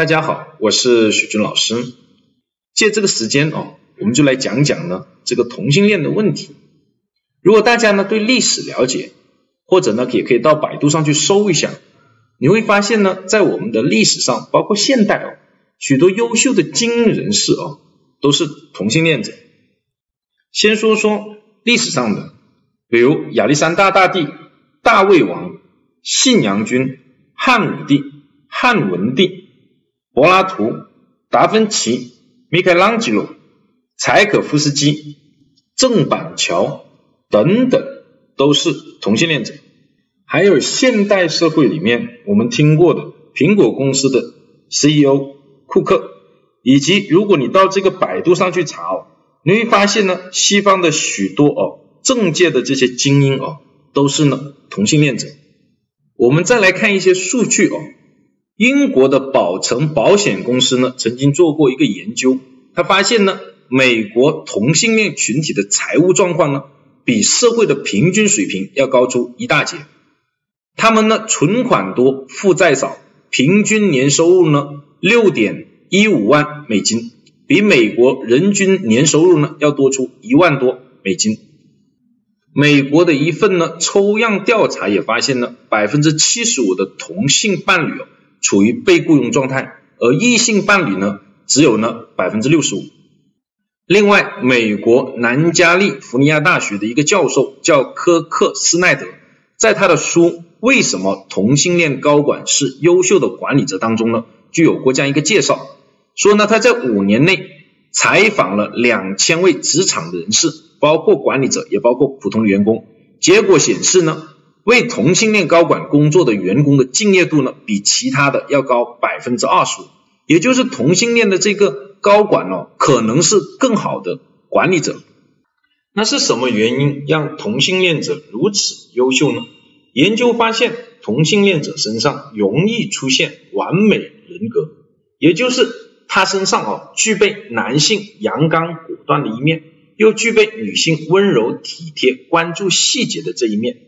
大家好，我是许军老师。借这个时间哦，我们就来讲讲呢这个同性恋的问题。如果大家呢对历史了解，或者呢也可以到百度上去搜一下，你会发现呢在我们的历史上，包括现代哦，许多优秀的精英人士哦都是同性恋者。先说说历史上的，比如亚历山大大帝、大卫王、信阳君、汉武帝、汉文帝、柏拉图、达芬奇。米开朗基罗、柴可夫斯基、郑板桥等等都是同性恋者，还有现代社会里面我们听过的苹果公司的 CEO 库克，以及如果你到这个百度上去查哦，你会发现呢，西方的许多哦政界的这些精英哦都是呢同性恋者。我们再来看一些数据哦。英国的保诚保险公司呢，曾经做过一个研究，他发现呢，美国同性恋群体的财务状况呢，比社会的平均水平要高出一大截。他们呢，存款多，负债少，平均年收入呢，六点一五万美金，比美国人均年收入呢，要多出一万多美金。美国的一份呢抽样调查也发现呢，百分之七十五的同性伴侣哦。处于被雇佣状态，而异性伴侣呢，只有呢百分之六十五。另外，美国南加利福尼亚大学的一个教授叫科克斯奈德，在他的书《为什么同性恋高管是优秀的管理者》当中呢，就有过这样一个介绍，说呢他在五年内采访了两千位职场的人士，包括管理者，也包括普通员工，结果显示呢。为同性恋高管工作的员工的敬业度呢，比其他的要高百分之二十五，也就是同性恋的这个高管哦，可能是更好的管理者。那是什么原因让同性恋者如此优秀呢？研究发现，同性恋者身上容易出现完美人格，也就是他身上哦具备男性阳刚果断的一面，又具备女性温柔体贴、关注细节的这一面。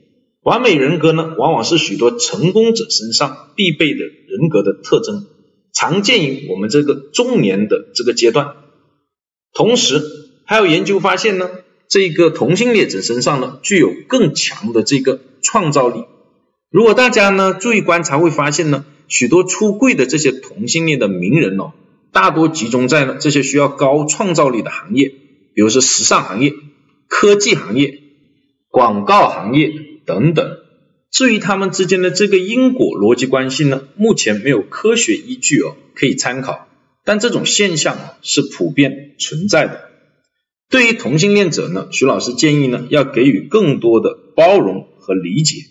完美人格呢，往往是许多成功者身上必备的人格的特征，常见于我们这个中年的这个阶段。同时，还有研究发现呢，这个同性恋者身上呢，具有更强的这个创造力。如果大家呢注意观察，会发现呢，许多出柜的这些同性恋的名人哦，大多集中在了这些需要高创造力的行业，比如说时尚行业、科技行业、广告行业。等等，至于他们之间的这个因果逻辑关系呢，目前没有科学依据哦可以参考，但这种现象是普遍存在的。对于同性恋者呢，徐老师建议呢要给予更多的包容和理解，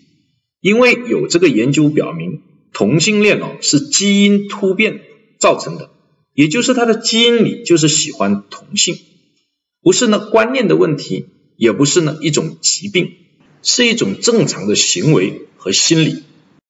因为有这个研究表明，同性恋哦是基因突变造成的，也就是他的基因里就是喜欢同性，不是呢观念的问题，也不是呢一种疾病。是一种正常的行为和心理。